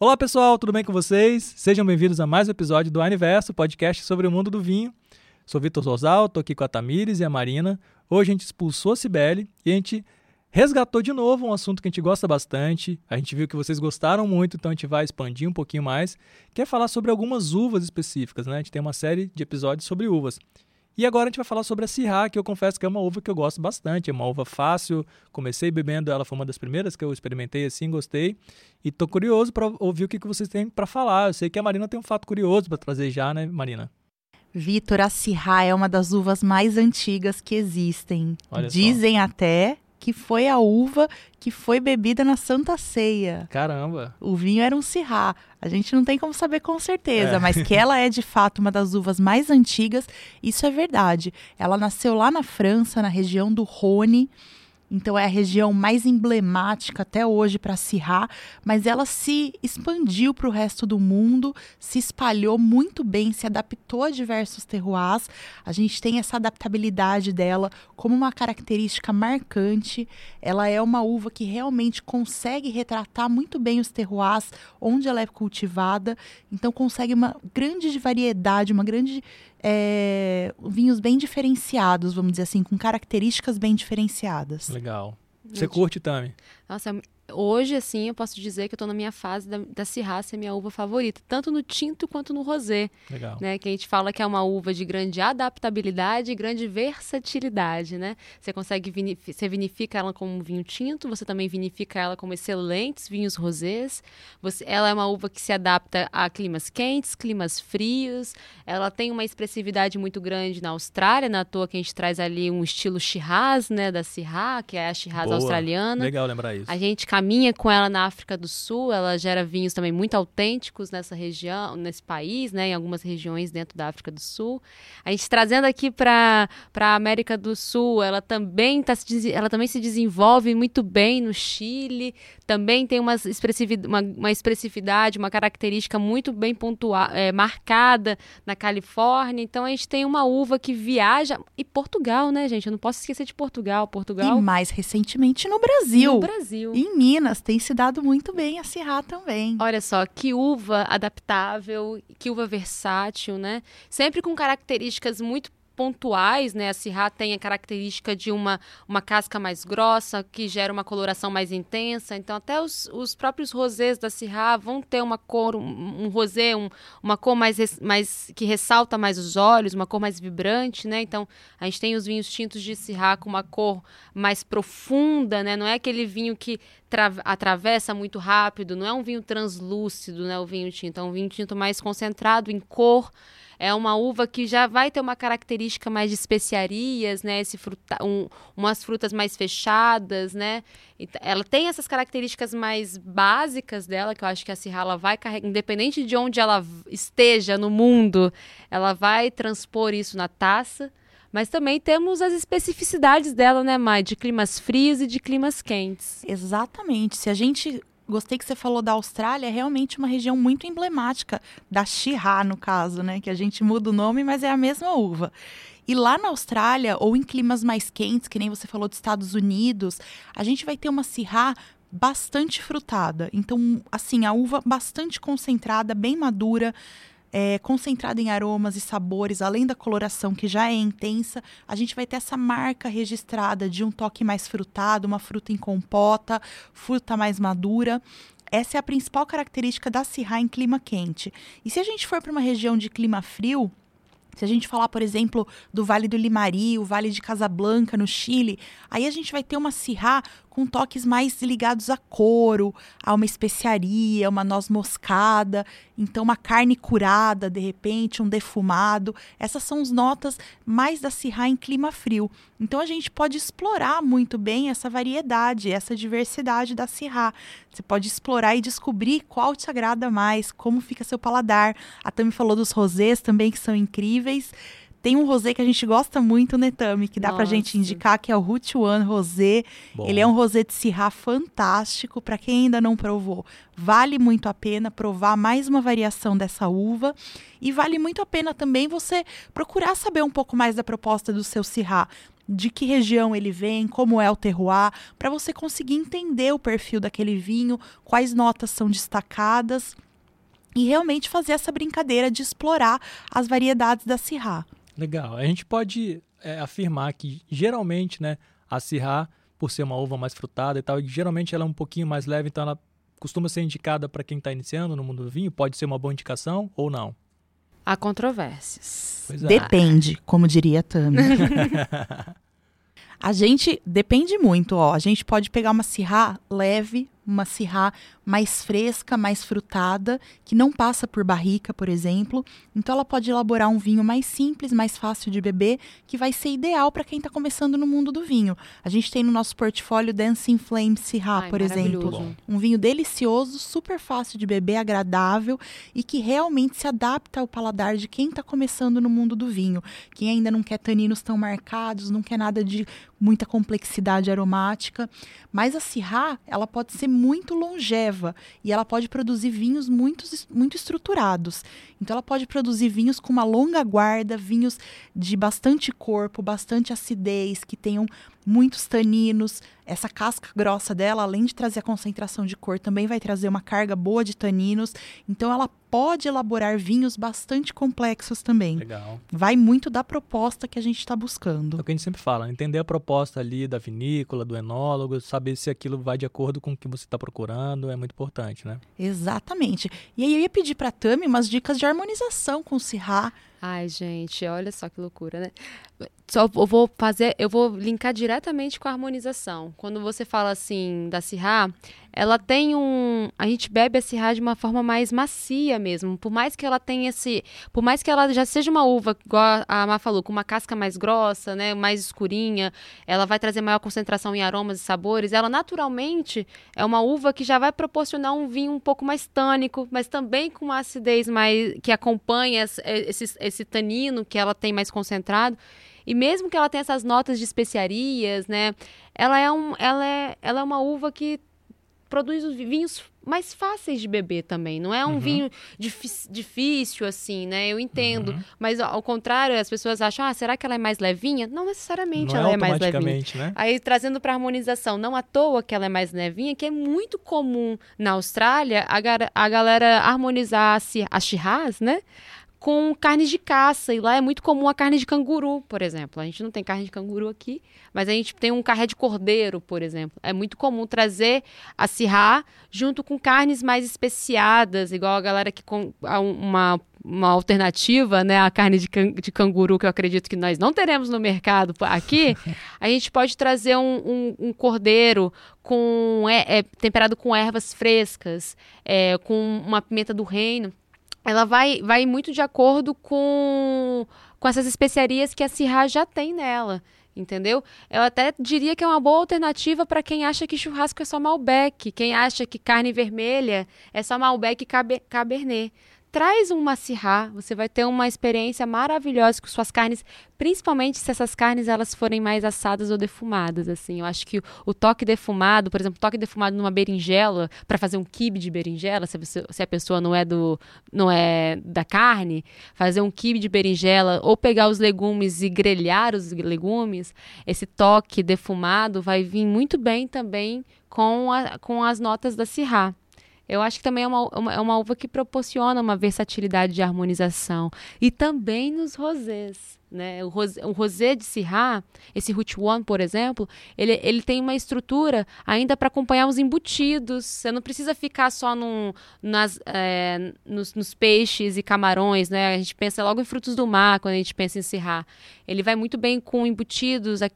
Olá pessoal, tudo bem com vocês? Sejam bem-vindos a mais um episódio do Aniverso, podcast sobre o mundo do vinho. Sou Vitor Rosal, estou aqui com a Tamires e a Marina. Hoje a gente expulsou a Cibele e a gente resgatou de novo um assunto que a gente gosta bastante. A gente viu que vocês gostaram muito, então a gente vai expandir um pouquinho mais. Quer falar sobre algumas uvas específicas, né? A gente tem uma série de episódios sobre uvas. E agora a gente vai falar sobre a Syrah, que eu confesso que é uma uva que eu gosto bastante. É uma uva fácil. Comecei bebendo ela, foi uma das primeiras que eu experimentei assim, gostei. E tô curioso para ouvir o que, que vocês têm para falar. Eu sei que a Marina tem um fato curioso para trazer já, né, Marina? Vitor, a Syrah é uma das uvas mais antigas que existem. Olha Dizem só. até que foi a uva que foi bebida na Santa Ceia. Caramba! O vinho era um Syrah. A gente não tem como saber com certeza, É. mas que ela é de fato uma das uvas mais antigas, isso é verdade. Ela nasceu lá na França, na região do Rhône. Então é a região mais emblemática até hoje para Syrah, mas ela se expandiu para o resto do mundo, se espalhou muito bem, se adaptou a diversos terroirs. A gente tem essa adaptabilidade dela como uma característica marcante. Ela é uma uva que realmente consegue retratar muito bem os terroirs onde ela é cultivada, então consegue uma grande variedade, uma grande é, vinhos bem diferenciados, vamos dizer assim, com características bem diferenciadas. Legal. Você curte, Tami? Nossa, hoje, assim, eu posso dizer que eu tô na minha fase da, da ser minha uva favorita, tanto no tinto quanto no rosé, Legal. né? Que a gente fala que é uma uva de grande adaptabilidade e grande versatilidade, né? Você consegue, você vinifica ela como um vinho tinto, você também vinifica ela como excelentes vinhos rosés. Você, ela é uma uva que se adapta a climas quentes, climas frios. Ela tem uma expressividade muito grande na Austrália, na toa que a gente traz ali um estilo Shiraz, né? Da Syrah, que é a Shiraz Boa. australiana. Legal lembrar isso. A gente caminha com ela na África do Sul, ela gera vinhos também muito autênticos nessa região, nesse país, né, em algumas regiões dentro da África do Sul. A gente trazendo aqui para a América do Sul, ela também, tá se, ela também se desenvolve muito bem no Chile, também tem uma, expressivi- uma, uma expressividade, uma característica muito bem pontua, é, marcada na Califórnia. Então a gente tem uma uva que viaja. E Portugal, né, gente? Eu não posso esquecer de Portugal. Portugal E mais recentemente no Brasil. no Brasil. Em Minas tem se dado muito bem a Syrah também. Olha só, que uva adaptável, que uva versátil, né? Sempre com características muito pontuais, né? A Syrah tem a característica de uma, uma casca mais grossa, que gera uma coloração mais intensa. Então, até os, os próprios rosés da Syrah vão ter uma cor, um, um rosé, um, uma cor mais, mais que ressalta mais os olhos, uma cor mais vibrante, né? Então, a gente tem os vinhos tintos de Syrah com uma cor mais profunda, né? Não é aquele vinho que tra- atravessa muito rápido, não é um vinho translúcido, né? O vinho tinto, é um vinho tinto mais concentrado em cor. É uma uva que já vai ter uma característica mais de especiarias, né? Esse fruta, um- umas frutas mais fechadas, né? Ela tem essas características mais básicas dela, que eu acho que a ela vai carregar, independente de onde ela esteja no mundo, ela vai transpor isso na taça. Mas também temos as especificidades dela, né, Mai? De climas frios e de climas quentes. Exatamente. Se a gente. Gostei que você falou da Austrália, é realmente uma região muito emblemática da Shiraz, no caso, né? Que a gente muda o nome, mas é a mesma uva. E lá na Austrália, ou em climas mais quentes, que nem você falou dos Estados Unidos, a gente vai ter uma Syrah bastante frutada. Então, assim, a uva bastante concentrada, bem madura, é, concentrada em aromas e sabores, além da coloração que já é intensa, a gente vai ter essa marca registrada de um toque mais frutado, uma fruta em compota, fruta mais madura. Essa é a principal característica da Syrah em clima quente. E se a gente for para uma região de clima frio, se a gente falar, por exemplo, do Vale do Limari, o Vale de Casablanca, no Chile, aí a gente vai ter uma Syrah com toques mais ligados a couro, a uma especiaria, uma noz moscada, então uma carne curada, de repente, um defumado. Essas são as notas mais da Syrah em clima frio. Então a gente pode explorar muito bem essa variedade, essa diversidade da Syrah. Você pode explorar e descobrir qual te agrada mais, como fica seu paladar. A Tami falou dos rosés também, que são incríveis. Tem um rosé que a gente gosta muito, né, Tami? Que dá pra Nossa. gente indicar, que é o Root One Rosé. Bom, Ele é um rosé de Syrah fantástico. Para quem ainda não provou, vale muito a pena provar mais uma variação dessa uva. E vale muito a pena também você procurar saber um pouco mais da proposta do seu Syrah. De que região ele vem, como é o terroir, para você conseguir entender o perfil daquele vinho, quais notas são destacadas e realmente fazer essa brincadeira de explorar as variedades da Syrah. Legal. A gente pode é, afirmar que geralmente, né, a Syrah, por ser uma uva mais frutada e tal, e geralmente ela é um pouquinho mais leve, então ela costuma ser indicada para quem está iniciando no mundo do vinho. Pode ser uma boa indicação ou não. Há controvérsias. Pois é. Depende, como diria a Tami. a gente depende muito, ó. A gente pode pegar uma Syrah leve, uma Syrah mais fresca, mais frutada, que não passa por barrica, por exemplo. Então ela pode elaborar um vinho mais simples, mais fácil de beber, que vai ser ideal para quem está começando no mundo do vinho. A gente tem no nosso portfólio Dancing Flame Syrah, Ai, por exemplo. Um vinho delicioso, super fácil de beber, agradável e que realmente se adapta ao paladar de quem está começando no mundo do vinho. Quem ainda não quer taninos tão marcados, não quer nada de muita complexidade aromática. Mas a Syrah, ela pode ser muito longeva e ela pode produzir vinhos muito, muito estruturados. Então, ela pode produzir vinhos com uma longa guarda, vinhos de bastante corpo, bastante acidez, que tenham muitos taninos. Essa casca grossa dela, além de trazer a concentração de cor, também vai trazer uma carga boa de taninos. Então, ela pode elaborar vinhos bastante complexos também. Legal. Vai muito da proposta que a gente está É buscando. o que a gente sempre fala, entender a proposta ali da vinícola, do enólogo, saber se aquilo vai de acordo com o que você está procurando, é muito importante, né? Exatamente. E aí eu ia pedir para Tami umas dicas de harmonização com o Syrah. Ai, gente, olha só que loucura, né? Só eu vou fazer, eu vou linkar diretamente com a harmonização. Quando você fala assim da Syrah, ela tem um, a gente bebe a Syrah de uma forma mais macia mesmo. Por mais que ela tenha esse, por mais que ela já seja uma uva igual a Má falou, com uma casca mais grossa, né, mais escurinha, ela vai trazer maior concentração em aromas e sabores. Ela naturalmente é uma uva que já vai proporcionar um vinho um pouco mais tânico, mas também com uma acidez mais que acompanha esse, esse, esse tanino que ela tem mais concentrado. E mesmo que ela tenha essas notas de especiarias, né? Ela é, um, ela é, ela é uma uva que produz os vinhos mais fáceis de beber também. Não é um Uhum. vinho difí- difícil, assim, né? Eu entendo. Uhum. Mas ao contrário, as pessoas acham, ah, será que ela é mais levinha? Não necessariamente Não ela é é mais levinha. né? Aí, trazendo para harmonização, não à toa que ela é mais levinha, que é muito comum na Austrália a, a galera harmonizar as ci- as chirras, né? Com carnes de caça. E lá é muito comum a carne de canguru, por exemplo. A gente não tem carne de canguru aqui, mas a gente tem um carré de cordeiro, por exemplo. É muito comum trazer a cirrá junto com carnes mais especiadas, igual a galera que com um- uma uma alternativa, né, a carne de, can- de canguru que eu acredito que nós não teremos no mercado aqui, a gente pode trazer um, um- um cordeiro com é, é, temperado com ervas frescas, é, com uma pimenta do reino. Ela vai, vai muito de acordo com, com essas especiarias que a Syrah já tem nela. Entendeu? Eu até diria que é uma boa alternativa para quem acha que churrasco é só Malbec, quem acha que carne vermelha é só Malbec e Cabe- Cabernet. Traz uma Syrah, você vai ter uma experiência maravilhosa com suas carnes, principalmente se essas carnes elas forem mais assadas ou defumadas, assim. Eu acho que o, toque defumado, por exemplo, toque defumado numa berinjela para fazer um quibe de berinjela, se, você- se a pessoa não é do não é da carne, fazer um quibe de berinjela ou pegar os legumes e grelhar os legumes, esse toque defumado vai vir muito bem também com, a, com as notas da Syrah. Eu acho que também é uma, uma- é uma uva que proporciona uma versatilidade de harmonização. E também nos rosés. Né? O, rosé, o rosé de Syrah, esse Root One, por exemplo, ele, ele tem uma estrutura ainda para acompanhar os embutidos. Você não precisa ficar só num, nas, é, nos, nos peixes e camarões. Né? A gente pensa logo em frutos do mar quando a gente pensa em Syrah. Ele vai muito bem com embutidos, é,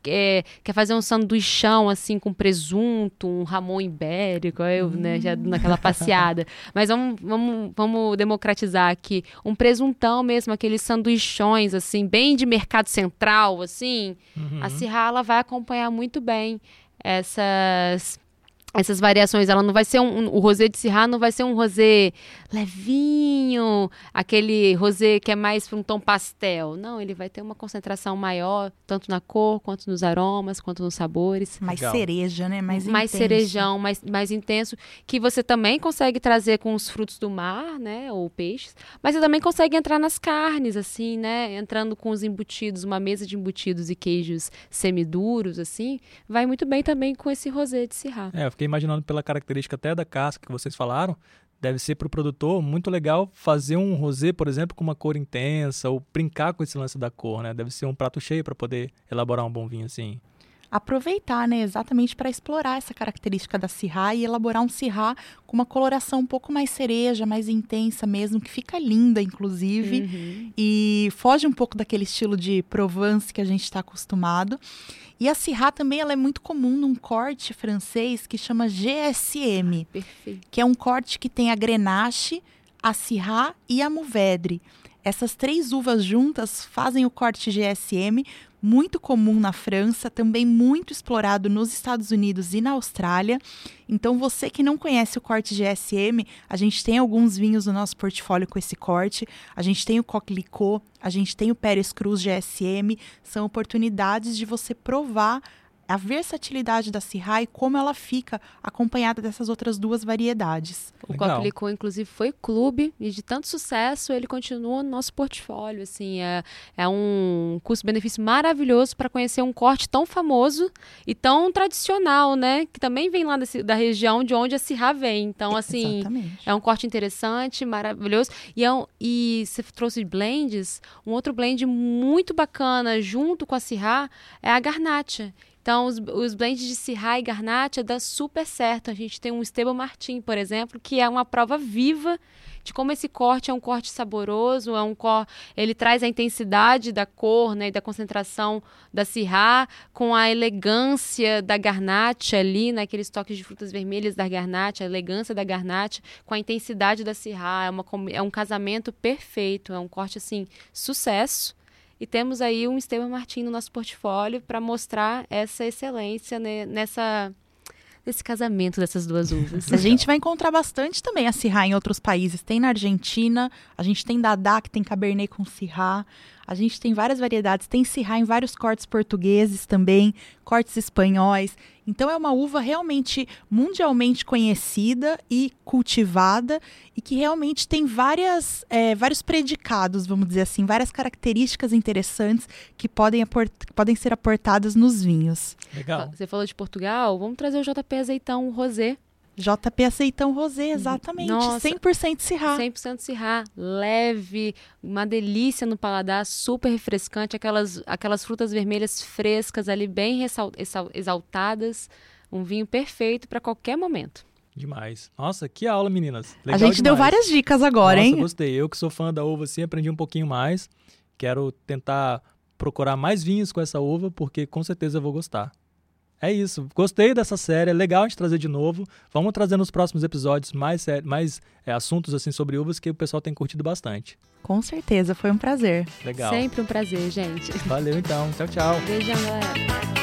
quer fazer um sanduichão assim com presunto, um ramon ibérico, eu, né, já naquela passeada. Mas vamos, vamos, vamos democratizar aqui. Um presuntão mesmo, aqueles sanduichões, assim, bem mercado central, assim. Uhum. A ela vai acompanhar muito bem essas essas variações, ela não vai ser um, um, o rosé de Syrah não vai ser um rosé levinho, aquele rosé que é mais para um tom pastel. Não, ele vai ter uma concentração maior, tanto na cor, quanto nos aromas, quanto nos sabores. Mais Legal. cereja, né? Mais, mais intenso. cerejão, mais, mais intenso, que você também consegue trazer com os frutos do mar, né, ou peixes, mas você também consegue entrar nas carnes, assim, né, entrando com os embutidos, uma mesa de embutidos e queijos semiduros, assim, vai muito bem também com esse rosé de Syrah. É, eu fiquei imaginando pela característica até da casca que vocês falaram, deve ser para o produtor muito legal fazer um rosé, por exemplo, com uma cor intensa ou brincar com esse lance da cor, né? Deve ser um prato cheio para poder elaborar um bom vinho assim. Aproveitar, né, exatamente para explorar essa característica da Syrah e elaborar um Syrah com uma coloração um pouco mais cereja, mais intensa mesmo, que fica linda, inclusive, uhum. e foge um pouco daquele estilo de Provence que a gente está acostumado. E a Syrah também ela é muito comum num corte francês que chama GSM, Perfeito. que é um corte que tem a Grenache, a Syrah e a Mourvèdre. Essas três uvas juntas fazem o corte GSM, muito comum na França, também muito explorado nos Estados Unidos e na Austrália. Então, você que não conhece o corte GSM, a gente tem alguns vinhos no nosso portfólio com esse corte. A gente tem o Coquelicot, a gente tem o Pérez Cruz GSM. São oportunidades de você provar a versatilidade da Sirra e como ela fica acompanhada dessas outras duas variedades. O Coquelicot, inclusive, foi clube e de tanto sucesso ele continua no nosso portfólio. Assim, é, é um custo-benefício maravilhoso para conhecer um corte tão famoso e tão tradicional, né? Que também vem lá desse, da região de onde a Sirra vem. Então, assim, Exatamente. é um corte interessante, maravilhoso. E, é um, e você trouxe blends, um outro blend muito bacana junto com a Sirra é a Garnacha então, os, os blends de Syrah e Garnacha dá super certo. A gente tem um Esteban Martin, por exemplo, que é uma prova viva de como esse corte é um corte saboroso, é um cor... ele traz a intensidade da cor né, e da concentração da Syrah com a elegância da Garnacha ali, naqueles toques de frutas vermelhas da Garnacha, a elegância da Garnacha com a intensidade da Syrah. É, é um casamento perfeito, é um corte assim, sucesso. E temos aí um Esteban Martins no nosso portfólio para mostrar essa excelência né, nessa nesse casamento dessas duas uvas. a gente vai encontrar bastante também a Syrah em outros países. Tem na Argentina, a gente tem Dadá, que tem Cabernet com Syrah. A gente tem várias variedades, tem Syrah em vários cortes portugueses também, cortes espanhóis. Então é uma uva realmente mundialmente conhecida e cultivada e que realmente tem várias, é, vários predicados, vamos dizer assim, várias características interessantes que podem, podem ser aportadas nos vinhos. Legal. Você falou de Portugal, vamos trazer o JP Azeitão Rosé JP Aceitão Rosé, exatamente. Nossa, 100% Sirá. 100% Sirá. Leve, uma delícia no paladar, super refrescante. Aquelas, aquelas frutas vermelhas frescas ali, bem exaltadas. Um vinho perfeito para qualquer momento. Demais. Nossa, que aula, meninas. Legal a gente demais. deu várias dicas agora, Nossa, hein? gostei. Eu que sou fã da uva, assim, aprendi um pouquinho mais. Quero tentar procurar mais vinhos com essa uva, porque com certeza eu vou gostar. É isso. Gostei dessa série. É legal a gente trazer de novo. Vamos trazer nos próximos episódios mais, mais é, assuntos assim sobre uvas que o pessoal tem curtido bastante. Com certeza, foi um prazer. Legal. Sempre um prazer, gente. Valeu então. Tchau, tchau. Beijão, galera.